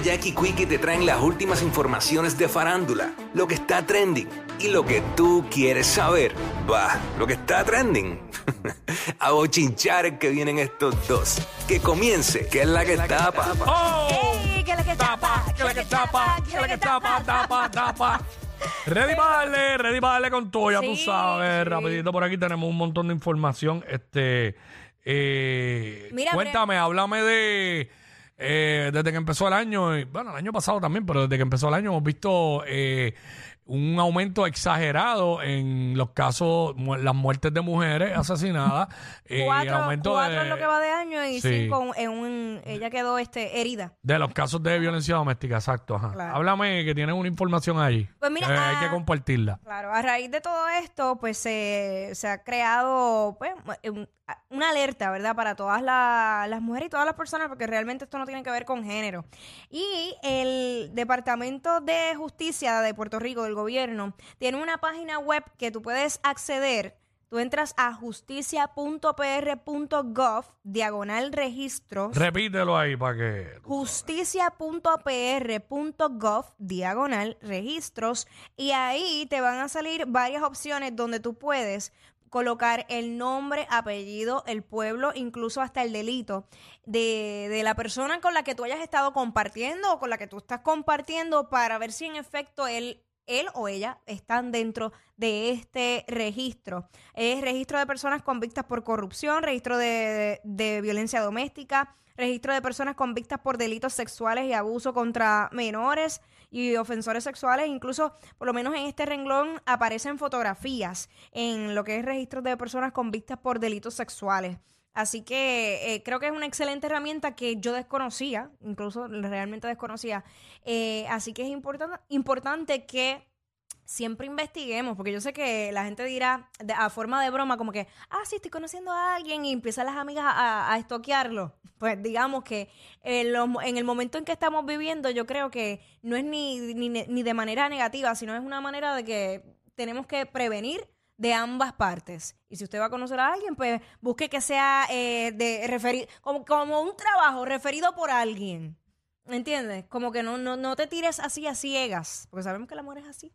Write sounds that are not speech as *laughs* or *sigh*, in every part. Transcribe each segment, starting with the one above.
Jackie Quickie te traen las últimas informaciones de farándula, lo que está trending y lo que tú quieres saber. Va, lo que está trending. *laughs* A bochinchar que vienen estos dos. Que comience, que es la que tapa. ¡Oh! Que la que tapa, que la que tapa, que la que tapa, tapa, tapa. Ready para darle, ready para darle con todo, ya tú Sí, sabes. sí. Rapidito por aquí tenemos un montón de información. Este, eh, Mira, cuéntame, háblame de eh, desde que empezó el año, y, bueno, el año pasado también, pero desde que empezó el año hemos visto eh, un aumento exagerado en los casos, mu- las muertes de mujeres asesinadas. *laughs* eh, Cuatro, aumento cuatro de, en lo que va de año y Sí. cinco en un... Ella quedó este, herida. de los casos de violencia doméstica, exacto. Ajá. Claro. Háblame que tienes una información ahí. Pues mira, Eh, hay que ah, compartirla. Claro, a raíz de todo esto, pues se, se ha creado pues, un- una alerta, ¿verdad? Para todas la- las mujeres y todas las personas, porque realmente esto no tiene que ver con género. Y el Departamento de Justicia de Puerto Rico, del gobierno, tiene una página web que tú puedes acceder. Tú entras a justicia.pr.gov, diagonal registros. Repítelo ahí para que. justicia.pr.gov diagonal registros y ahí te van a salir varias opciones donde tú puedes colocar el nombre, apellido, el pueblo, incluso hasta el delito de, de la persona con la que tú hayas estado compartiendo o con la que tú estás compartiendo para ver si en efecto él él o ella están dentro de este registro. Es registro de personas convictas por corrupción, registro de, violencia doméstica, registro de personas convictas por delitos sexuales y abuso contra menores y ofensores sexuales. Incluso, por lo menos en este renglón, aparecen fotografías en lo que es registro de personas convictas por delitos sexuales. Así que eh, creo que es una excelente herramienta que yo desconocía, incluso realmente desconocía. Eh, así que es importante, que siempre investiguemos, porque yo sé que la gente dirá de- a forma de broma como que, ah, sí, estoy conociendo a alguien y empiezan las amigas a, estoquearlo. *laughs* Pues digamos que en, en el momento en que estamos viviendo, yo creo que no es ni, ni, ni de manera negativa, sino es una manera de que tenemos que prevenir de ambas partes. Y si usted va a conocer a alguien, pues busque que sea eh, de referi- como, como un trabajo referido por alguien. ¿Entiendes? Como que no, no, no te tires así a ciegas, porque sabemos que el amor es así.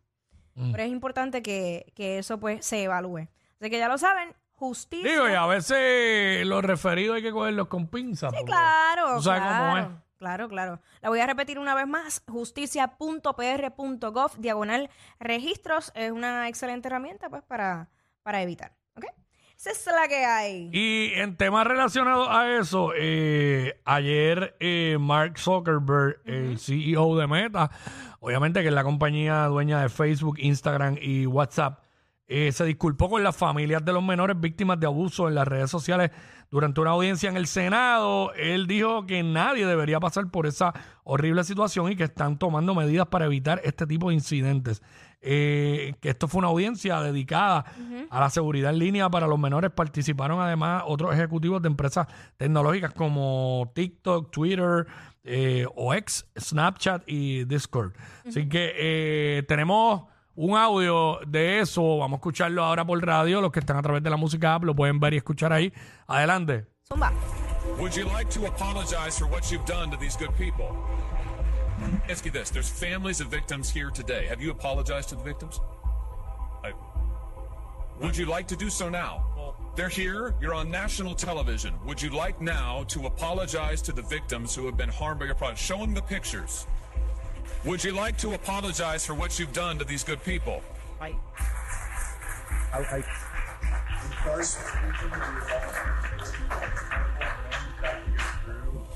Mm. Pero es importante que, que eso pues se evalúe. Así que ya lo saben, justicia. Digo, y a veces los referidos hay que cogerlos con pinzas. Sí, claro, Tú sabes claro, cómo es. Claro, claro. La voy a repetir una vez más, justicia.pr.gov, diagonal registros, es una excelente herramienta pues para, para evitar, ¿ok? Esa es la que hay. Y en temas relacionados a eso, eh, ayer eh, Mark Zuckerberg, el CEO de Meta, obviamente que es la compañía dueña de Facebook, Instagram y WhatsApp, eh, se disculpó con las familias de los menores víctimas de abuso en las redes sociales durante una audiencia en el Senado. Él dijo que nadie debería pasar por esa horrible situación y que están tomando medidas para evitar este tipo de incidentes. Eh, que esto fue una audiencia dedicada a la seguridad en línea para los menores. Participaron además otros ejecutivos de empresas tecnológicas como TikTok, Twitter, eh, OX, Snapchat y Discord. Así que eh, tenemos un audio de eso. Vamos a escucharlo ahora por radio. Los que están a través de la música app lo pueden ver y escuchar ahí. Adelante. Zumba. Would you like to apologize for what you've done to these good people? Ask you this: There's families of victims here today. Have you apologized to the victims? I- would you like to do so now? They're here. You're on national television. Would you like now to apologize to the victims who have been harmed by your product? Show them the pictures. Would you like to apologize for what you've done to these good people? I, I,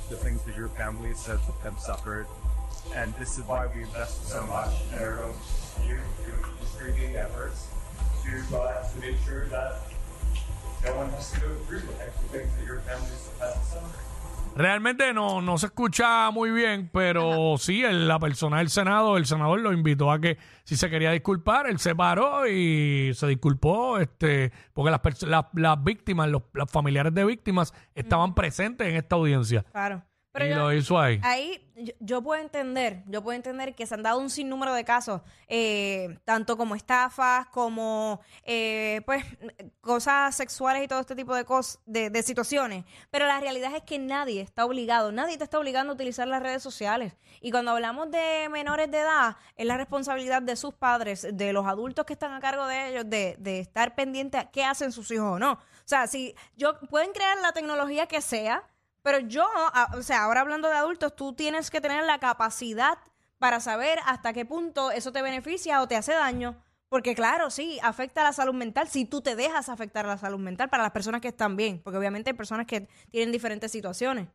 the things that your family says have suffered, and this is why we invest so much in our own you doing screening efforts to uh, to make sure that no one has to go through the types of things that your families have suffered. Realmente no, no se escucha muy bien, pero sí, el- la persona del Senado, el senador lo invitó a que si se quería disculpar, él se paró y se disculpó, este, porque las, pers- las, las víctimas, los, los familiares de víctimas estaban presentes en esta audiencia. Claro. Pero y yo- lo hizo ahí. Ahí yo, yo puedo entender, yo puedo entender que se han dado un sinnúmero de casos, eh, tanto como estafas, como eh, pues cosas sexuales y todo este tipo de cosas, de, de situaciones. Pero la realidad es que nadie está obligado, nadie te está obligando a utilizar las redes sociales. Y cuando hablamos de menores de edad, es la responsabilidad de sus padres, de los adultos que están a cargo de ellos, de, de estar pendientes a qué hacen sus hijos o no. O sea, si yo pueden crear la tecnología que sea, pero yo, o sea, ahora hablando de adultos, tú tienes que tener la capacidad para saber hasta qué punto eso te beneficia o te hace daño. Porque claro, sí, afecta a la salud mental si tú te dejas afectar a la salud mental para las personas que están bien. Porque obviamente hay personas que tienen diferentes situaciones.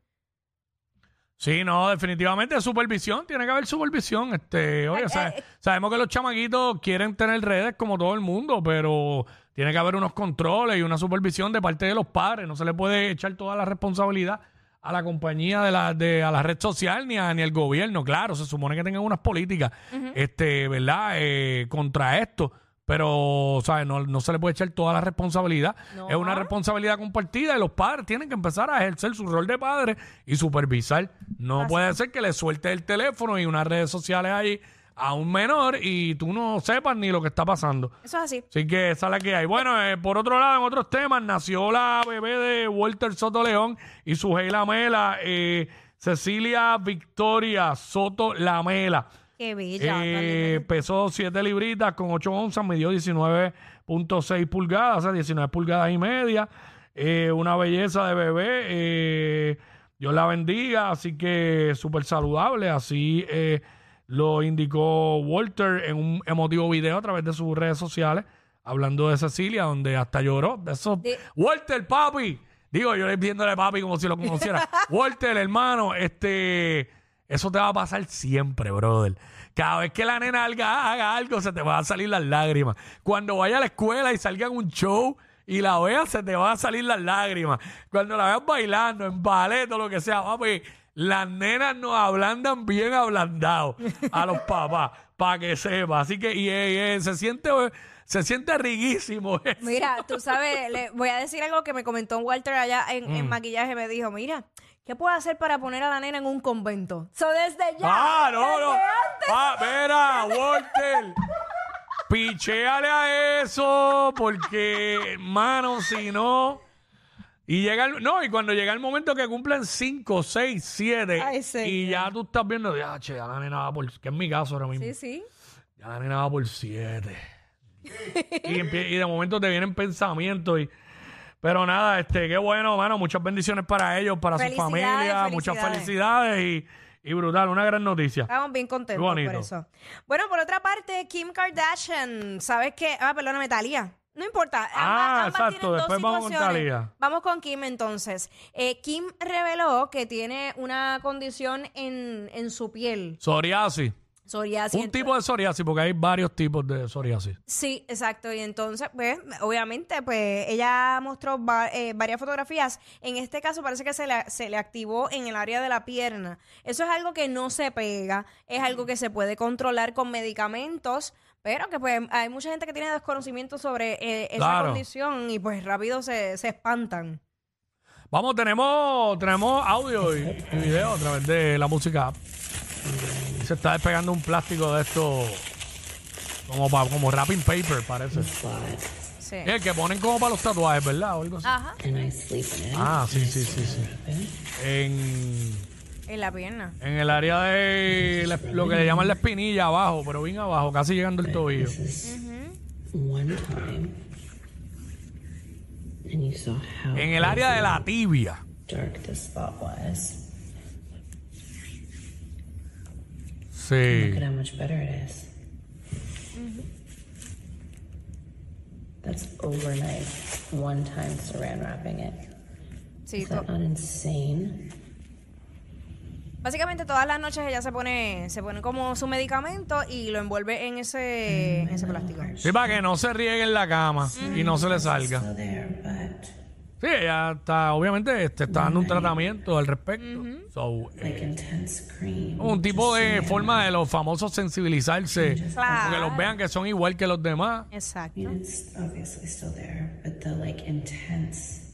Sí, no, definitivamente supervisión, tiene que haber supervisión. Este, oye, Eh, sa- eh. sabemos que los chamaquitos quieren tener redes como todo el mundo, pero tiene que haber unos controles y una supervisión de parte de los padres. No se le puede echar toda la responsabilidad a la compañía de la, de, a la red social ni, a, ni al gobierno. Claro, se supone que tengan unas políticas, este, ¿verdad? Eh, contra esto. Pero, ¿sabes? No, no se le puede echar toda la responsabilidad. No. Es una responsabilidad compartida y los padres tienen que empezar a ejercer su rol de padre y supervisar. No puede ser que le suelte el teléfono y unas redes sociales ahí a un menor y tú no sepas ni lo que está pasando. Eso es así. Así que esa es la que hay. Bueno, eh, por otro lado, en otros temas, nació la bebé de Walter Soto León y su Lamela, eh, Cecilia Victoria Soto Lamela. Qué bella. Eh, pesó 7 libritas con 8 onzas, midió 19.6 pulgadas, o sea, 19 pulgadas y media. Eh, una belleza de bebé. eh, Dios la bendiga, así que súper saludable. Así eh, lo indicó Walter en un emotivo video a través de sus redes sociales, hablando de Cecilia, donde hasta lloró. De eso. De- Walter, papi. Digo, yo le viéndole papi como si lo conociera. *laughs* Walter, hermano, este. Eso te va a pasar siempre, brother. Cada vez que la nena haga, haga algo, se te van a salir las lágrimas. Cuando vaya a la escuela y salga en un show y la veas, se te van a salir las lágrimas. Cuando la veas bailando, en ballet o lo que sea, papi, las nenas nos ablandan bien ablandados a los papás, para que sepa. Así que y, y, se siente se siente riguísimo eso. Mira, tú sabes, le voy a decir algo que me comentó Walter allá en, Mm. en maquillaje. Me dijo, mira, ¿qué puedo hacer para poner a la nena en un convento? So, desde ya. Ah, no, desde no. antes. Ah, mira, Walter. *laughs* Picheale a eso, porque, hermano, si no. Y llega el, no, y cuando llega el momento que cumplen 5, 6, 7, Ay, señor. y ya tú estás viendo, ya, che, ya la nena va por, que es mi caso ahora mismo, Sí, sí. ya la nena va por 7. *laughs* y, empie- y de momento te vienen pensamientos y. Pero nada, este, qué bueno, mano. Muchas bendiciones para ellos, para su Felicidades, familia, muchas felicidades. felicidades y, y brutal, una gran noticia. Estamos bien contentos Qué bonito. por eso. Bueno, por otra parte, Kim Kardashian, ¿sabes qué? Ah, perdóname, Talía. No importa. ambas- Ah, ambas exacto, dos después vamos con. Vamos Kim entonces. Eh, Kim reveló que tiene una condición en, en su piel. Psoriasis. Psoriasis. Un tipo de psoriasis, porque hay varios tipos de psoriasis. Sí, exacto. Y entonces, pues, obviamente, pues, ella mostró va- eh, varias fotografías. En este caso parece que se le, se le activó en el área de la pierna. Eso es algo que no se pega, es algo que se puede controlar con medicamentos, pero que pues hay mucha gente que tiene desconocimiento sobre eh, esa Claro. condición y pues rápido se, se espantan. Vamos, tenemos, tenemos audio y, y video a través de la música. app. Se está despegando un plástico de esto como, pa- como wrapping paper, parece. Sí. Es el que ponen como para los tatuajes, ¿verdad? O algo así. Ajá, and I sleep in it. Ah, sí, sí, sí, sí. En, en la pierna. en el área de la- lo que le llaman la espinilla abajo, pero bien abajo, casi llegando al tobillo. This is one time, and you saw how En el área de la tibia. dark this spot was. Sí. Look at how much better it is. That's overnight, one time saran wrapping it. Sí, Is to- that not insane? Básicamente todas las noches ella se pone, se pone como su medicamento y lo envuelve en ese, en ese plástico. Sí, para que no se riegue en la cama y no se le salga. Sí, ella está, obviamente, te está dando un tratamiento al respecto. So, eh, like intense cream. un tipo de forma de los famosos sensibilizarse, Claro. que los vean que son igual que los demás. Exacto. I mean, it's obviously still there, but the like intense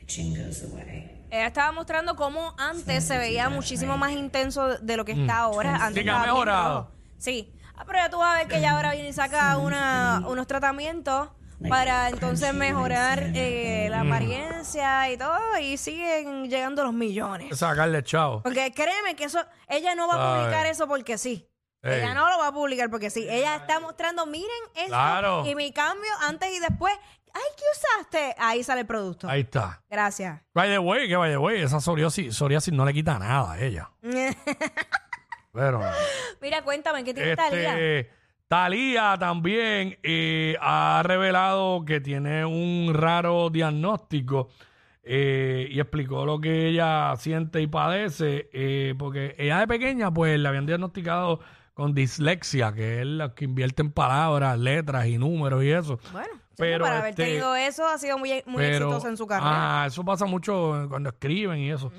itching goes away. Ella estaba mostrando cómo antes se veía muchísimo más intenso de lo que está ahora. Antes Mm. Sí, que ha estaba bien mejorado. rojo. Sí. Ah, pero ya tú vas a ver que ella ahora viene y saca una, unos tratamientos para entonces mejorar eh, la Mm. apariencia y todo y siguen llegando los millones. Sacarle chavo. Porque créeme que eso, ella no va a publicar eso porque sí. Ey. Ella no lo va a publicar porque sí. Ella está mostrando, miren esto Claro. y mi cambio antes y después. Ay, ¿qué usaste? Ahí sale el producto. Ahí está. Gracias. By the way, que by the way, esa psoriasis, psoriasis no le quita nada a ella. *laughs* Pero. Mira, cuéntame, ¿qué tiene Talía? Este, Talía también eh, ha revelado que tiene un raro diagnóstico eh, y explicó lo que ella siente y padece, eh, porque ella de pequeña pues le habían diagnosticado con dislexia, que es la que invierte en palabras, letras y números y eso. Bueno, Pero, para haber este, tenido eso ha sido muy, muy Pero, exitosa en su carrera. Ah, eso pasa mucho cuando escriben y eso.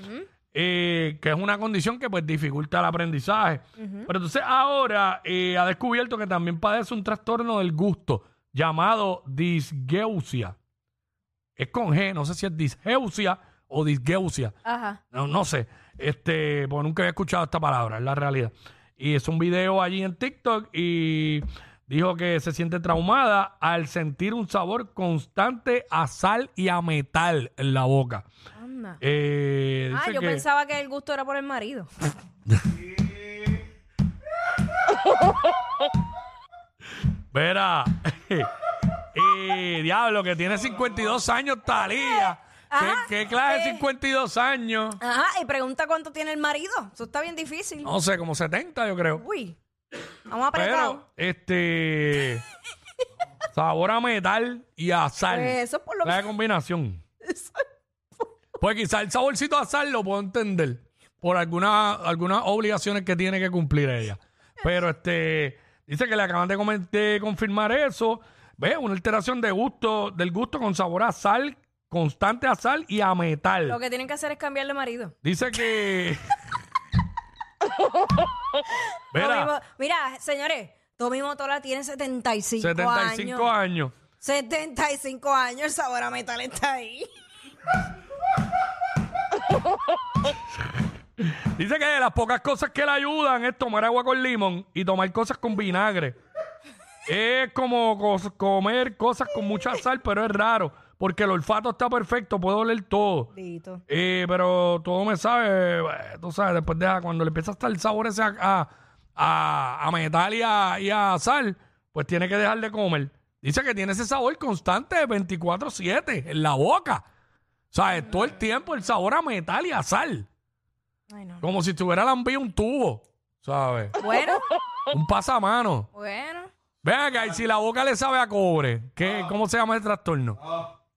Eh, que es una condición que pues dificulta el aprendizaje. Pero entonces ahora eh, ha descubierto que también padece un trastorno del gusto llamado disgeusia. Es con G, no sé si es disgeusia o disgeusia. Ajá. No, no sé, este, porque nunca había escuchado esta palabra, es la realidad. Y es un video allí en TikTok y dijo que se siente traumada al sentir un sabor constante a sal y a metal en la boca. Anda. Eh, Ah, dice yo que- pensaba que el gusto era por el marido. *laughs* Verá, *laughs* eh, diablo, que tiene 52 años, Talía. ¿Qué, Ajá, qué clase de eh. 52 años? Ajá, y pregunta cuánto tiene el marido. Eso está bien difícil. No sé, como 70 yo creo. Uy. Vamos apretados. Pero, este. sabor a metal y a sal. Pues eso es por lo La que- combinación. *laughs* Pues quizá el saborcito a sal lo puedo entender. Por alguna- algunas obligaciones que tiene que cumplir ella. Pero este. Dice que le acaban de, de confirmar eso. Ve, una alteración de gusto, del gusto con sabor a sal, constante a sal y a metal. Lo que tienen que hacer es cambiarle marido. Dice que. *laughs* Tommy Mira, Mo- Mira, señores, Tommy Motola tiene 75, 75 años. años. 75 años, el sabor a metal está ahí. *laughs* Dice que de las pocas cosas que le ayudan es tomar agua con limón y tomar cosas con vinagre. es como cos- comer cosas con mucha sal, pero es raro, porque el olfato está perfecto, puedo oler todo. Dito. Eh, pero todo me sabe, eh, tú sabes, después de cuando le empieza a estar el sabor ese a, a, a- a metal y a, y a sal, pues tiene que dejar de comer. Dice que tiene ese sabor constante de 24-7 en la boca. O sea, todo el tiempo el sabor a metal y a sal. Ay, no. Como si estuviera lambido un tubo, ¿sabes? Bueno, Un pasamano. bueno. Ven acá, y si la boca le sabe a cobre, ¿qué, ¿cómo se llama el trastorno?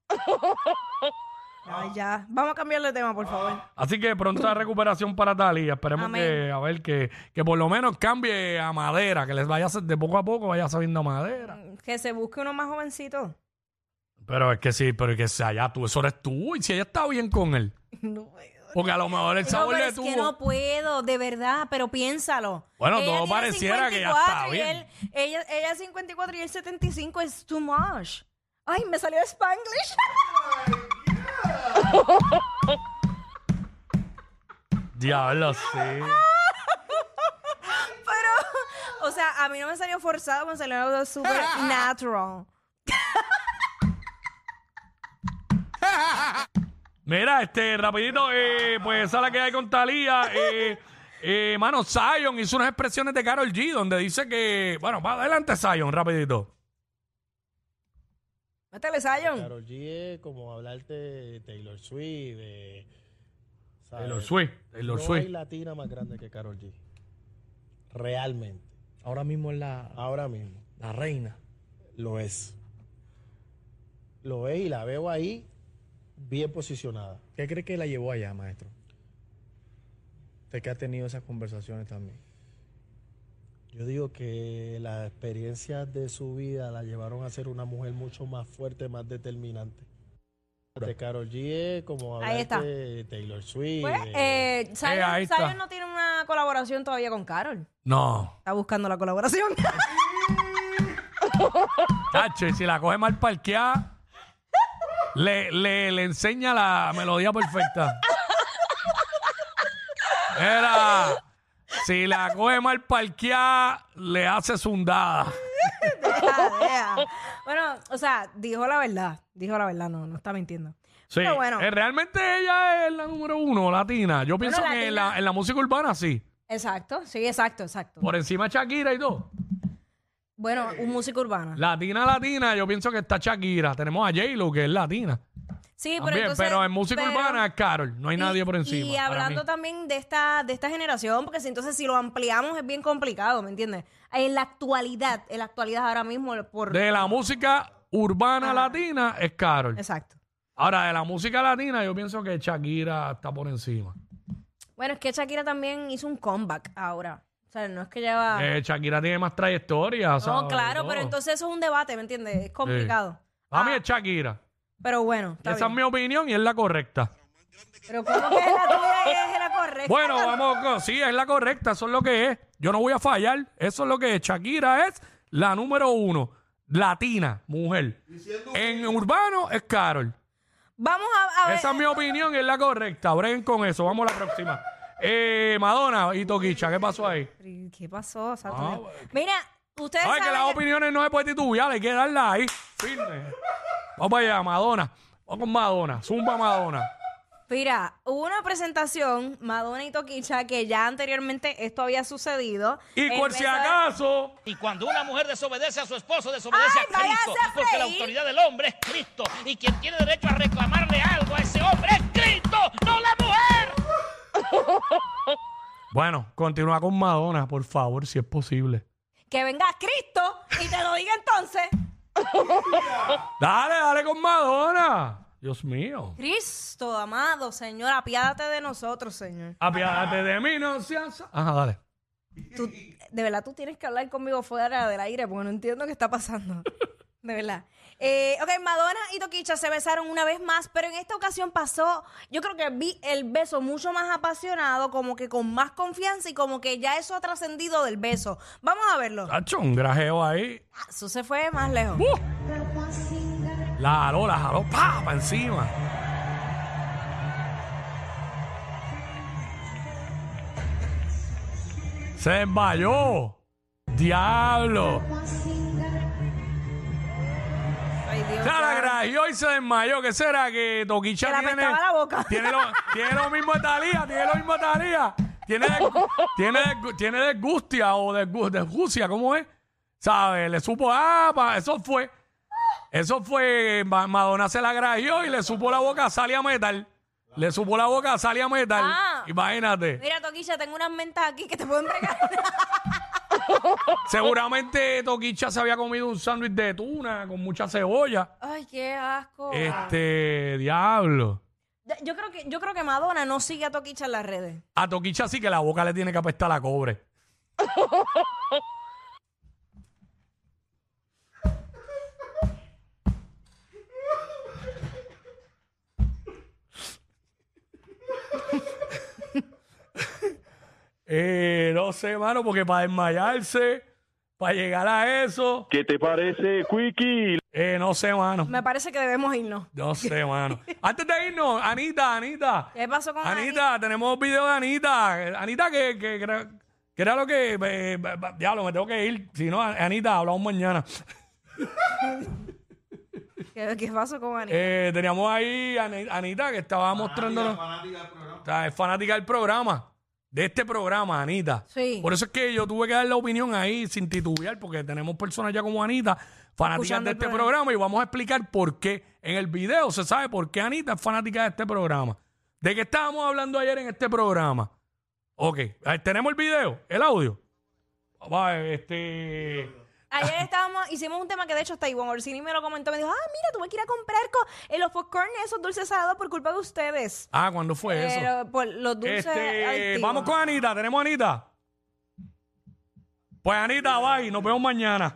*laughs* Ay, ya. Vamos a cambiarle de tema, por favor. Así que pronta *laughs* recuperación para Talía. Esperemos Amén. que, a ver, que, que por lo menos cambie a madera, que les vaya de poco a poco vaya sabiendo a madera. Que se busque uno más jovencito. Pero es que sí, pero es que si allá tú, eso eres tú, y si ella está bien con él. *laughs* No puedo. Porque a lo mejor el No, sabor pero es tuvo. que no puedo, de verdad, pero piénsalo. Bueno, todo tiene pareciera que ya está 54 y bien. él- ella, ella 54 y él 75 es too much. Ay, me salió Spanglish. *laughs* Diablo, sí. Pero, o sea, a mí no me salió forzado, me salió algo super natural. Mira, este, rapidito, eh, pues esa es la que hay con Talía. Eh, eh, mano, Zion hizo unas expresiones de Carol G donde dice que, bueno, va adelante Zion, rapidito. Métele, Zion. Karol G es como hablarte de Taylor Swift, de... ¿sabes? Taylor Swift, Taylor no Swift. hay latina más grande que Karol G. Realmente. Ahora mismo es la, Ahora mismo. la reina. Lo es. Lo es y la veo ahí bien posicionada. ¿Qué cree que la llevó allá, maestro? Usted que ha tenido esas conversaciones también. Yo digo que las experiencias de su vida la llevaron a ser una mujer mucho más fuerte, más determinante. De Karol G como hablarte de Taylor Swift. Pues, eh, Zion, Eh, ahí está. Zion no tiene una colaboración todavía con Carol. No, Está buscando la colaboración. *laughs* tacho, y si la coge mal parqueada, le, le, le enseña la melodía perfecta. Era. Si la coge mal parqueada, le hace sundada. Deja, deja. Bueno, o sea, dijo la verdad. Dijo la verdad, no, no está mintiendo. Sí, Pero bueno, eh, realmente ella es la número uno, latina. Yo pienso que en latina. la, en la música urbana sí. exacto, sí, exacto, exacto. Por encima de Shakira y todo. Bueno, un músico urbano. Latina, latina, yo pienso que está Shakira. Tenemos a J-Lo, que es latina. Sí, pero También, entonces... pero en música pero- urbana es Carol. No hay nadie por encima. Y para hablando mí. también de esta, de esta generación, porque si entonces si lo ampliamos es bien complicado, ¿me entiendes? En la actualidad, en la actualidad ahora mismo, por... De la música urbana latina es Carol. Exacto. Ahora, de la música latina, yo pienso que Shakira está por encima. Bueno, es que Shakira también hizo un comeback ahora. O sea, no es que lleva... Eh, Shakira tiene más trayectoria. no, ¿sabes? claro, Todo. pero entonces eso es un debate, ¿me entiendes? Es complicado. A mí Ah, es Shakira. Pero bueno, está Esa es mi opinión y es la correcta. Pero ¿cómo que es la tuya y es la correcta? Bueno, vamos, con- sí, es la correcta, eso es lo que es. Yo no voy a fallar, eso es lo que es. Shakira es la número uno, latina, mujer. En urbano es Carol. Vamos a, a ver... Esa es mi opinión y es la correcta. Breguen con eso, vamos a la próxima. Eh, Madonna y Toquicha, ¿qué pasó ahí? ¿Qué pasó? Santo Ah, Dios? bueno. Mira, ustedes Ay, que saben las opiniones no se puede titubear, hay que darla ahí, firme. Vamos para allá, Madonna. Vamos con Madonna, zumba Madonna. Mira, hubo una presentación, Madonna y Toquicha, que ya anteriormente esto había sucedido. Y por si acaso, Y cuando una mujer desobedece a su esposo, desobedece Ay, a Cristo. a Porque la autoridad del hombre es Cristo. Y quien tiene derecho a reclamarle algo a ese hombre es Cristo, no la mujer. bueno, continúa con Madonna, por favor, si es posible. Que venga Cristo y te lo diga entonces. *laughs* Dale, dale con Madonna. Dios mío. Cristo, amado Señor, apiádate de nosotros, Señor. Apiádate de mí, no seas... Ajá, dale. Tú- de verdad, tú tienes que hablar conmigo fuera del aire porque no entiendo qué está pasando. De verdad. Eh, ok, Madonna y Toquicha se besaron una vez más, pero en esta ocasión pasó, yo creo que vi el beso mucho más apasionado, como que con más confianza y como que ya eso ha trascendido del beso. Vamos a verlo. Tacho, un grajeo ahí. Ah, Eso se fue más lejos. ¡Uh! La jaló, la jaló, pa, pa encima. Se desmayó. Diablo. Dios. Grajeó y se desmayó. ¿Qué será? Que Toquicha Que le tiene. apestaba la boca. *laughs* Tiene lo, tiene lo mismo de Talía, tiene lo mismo de Talía. Tiene, *laughs* tiene, tiene desgustia o desgu- desgucia, ¿cómo es? ¿Sabes? Le supo, ah, pa- eso fue. Eso fue, Ma- Madonna se la grajeó y le supo la boca, salía metal. Le supo la boca, salía metal. Ah. Imagínate. Mira, Toquicha, tengo unas mentas aquí que te pueden regalar. *laughs* *laughs* Seguramente Toquicha se había comido un sándwich de tuna con mucha cebolla. Ay, qué asco. Este, diablo. Yo creo que yo creo que Madonna no sigue a Toquicha en las redes. A Toquicha sí que la boca le tiene que apestar a cobre. *laughs* eh, no sé, mano, porque para desmayarse, para llegar a eso, ¿Qué te parece, Quickie? eh, no sé, mano. Me parece que debemos irnos. No sé, mano. *laughs* Antes de irnos, Anita, Anita. ¿Qué pasó con Anita, tenemos video de Anita. Anita, que, que, que era- que era lo que. eh, eh, diablo, me tengo que ir. Si no, Anita, hablamos mañana. *laughs* ¿Qué, qué pasó con Ani? Eh, teníamos ahí a Ani- Anita que estaba mostrándonos. O sea, es fanática del programa. De este programa, Anita. Sí. Por eso es que yo tuve que dar la opinión ahí sin titubear, porque tenemos personas ya como Anita, fanáticas Escuchando de el este programa. programa, y vamos a explicar por qué. En el video se sabe por qué Anita es fanática de este programa. ¿De qué estábamos hablando ayer en este programa? Ok, eh, tenemos el video, el audio. Va, este. Ayer estábamos, hicimos un tema que de hecho hasta Ivonne Orsini me lo comentó. Me dijo, ah, mira, tuve que ir a comprar co- eh, los popcorn esos dulces salados por culpa de ustedes. Ah, ¿cuándo fue eso? Pero por los dulces Este, adictivos. vamos con Anita, tenemos a Anita. Pues Anita, bye, nos vemos mañana.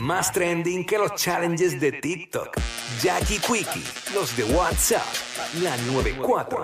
Más trending que los challenges de TikTok. Jackie Quickie, los de WhatsApp, la 94.